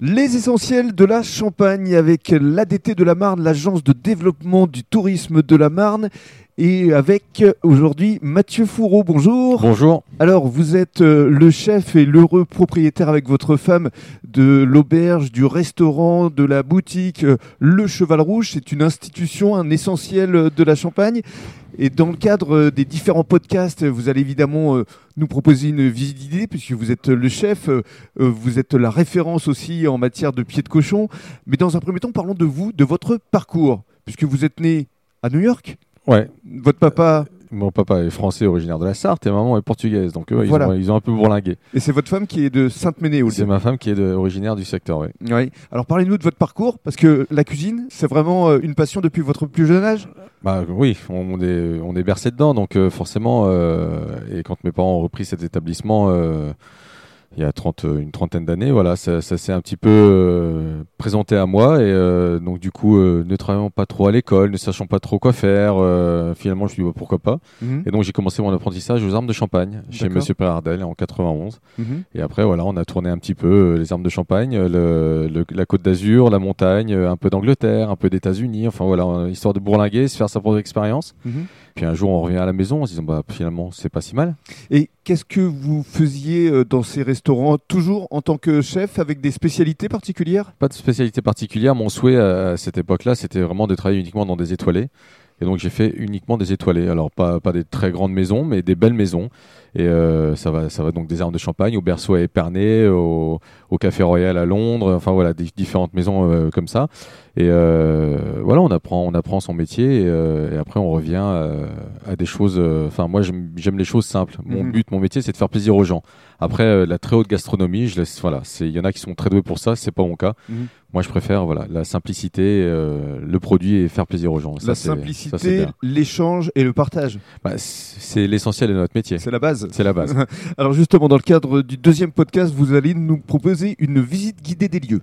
Les essentiels de la Champagne avec l'ADT de la Marne, l'agence de développement du tourisme de la Marne, et avec aujourd'hui Mathieu Fourreau. Bonjour. Bonjour. Alors, vous êtes euh, le chef et l'heureux propriétaire avec votre femme de l'auberge, du restaurant, de la boutique euh, Le Cheval Rouge. C'est une institution, un essentiel de la Champagne. Et dans le cadre euh, des différents podcasts, vous allez évidemment euh, nous proposer une visite d'idées, puisque vous êtes le chef, euh, euh, vous êtes la référence aussi en matière de pied de cochon. Mais dans un premier temps, parlons de vous, de votre parcours, puisque vous êtes né à New York. Ouais. Votre papa, Mon papa est français, originaire de la Sarthe, et maman est portugaise. Donc eux, ils, Voilà. ont, ils ont un peu bourlingué. et c'est votre femme qui est de Sainte-Ménéhould. C'est ma femme qui est de- originaire du secteur, ouais. Oui. Alors parlez-nous de votre parcours, parce que la cuisine, c'est vraiment euh, une passion depuis votre plus jeune âge? Bah oui, on est, on est bercé dedans, donc euh, forcément, euh, et quand mes parents ont repris cet établissement il y a 30, euh, une trentaine d'années, voilà, ça, ça s'est un petit peu euh, présenté à moi, et euh, donc du coup, euh, ne travaillant pas trop à l'école, ne sachant pas trop quoi faire, finalement, je me suis dit, bah, pourquoi pas. Et donc j'ai commencé mon apprentissage aux armes de champagne chez. Monsieur Pérardel en 91. Mhm. Et après, voilà, on a tourné un petit peu les armes de Champagne, le, le- la Côte d'Azur, la montagne, un peu d'Angleterre, un peu d'États-Unis. Enfin voilà, histoire de bourlinguer, se faire sa propre expérience. Mhm. Puis un jour, on revient à la maison en se disant, bah finalement, c'est pas si mal. Et qu'est-ce que vous faisiez euh, dans ces restaurants, toujours en tant que chef, avec des spécialités particulières? Pas de spécialité particulière. Mon souhait à, à cette époque-là, c'était vraiment de travailler uniquement dans des étoilés. Et donc j'ai fait uniquement des étoilés. Alors pas, pas des très grandes maisons, mais des belles maisons. Et euh, ça va, ça va donc des armes de champagne au berceau à Épernay, au, au Café Royal à Londres. Enfin voilà, des différentes maisons euh, comme ça. Et euh, voilà, on apprend, on apprend son métier et, et après on revient à des choses. Enfin moi j'aime les choses simples. Mon Mhm. but, mon métier, c'est de faire plaisir aux gens. Après la très haute gastronomie, je laisse. Voilà, il y en a qui sont très doués pour ça. C'est pas mon cas. Mhm. Moi, je préfère voilà la simplicité, euh, le produit et faire plaisir aux gens. La ça, simplicité, l'échange et le partage. Bah, c'est l'essentiel de notre métier. C'est la base. C'est la base. Alors justement, dans le cadre du deuxième podcast, vous allez nous proposer une visite guidée des lieux.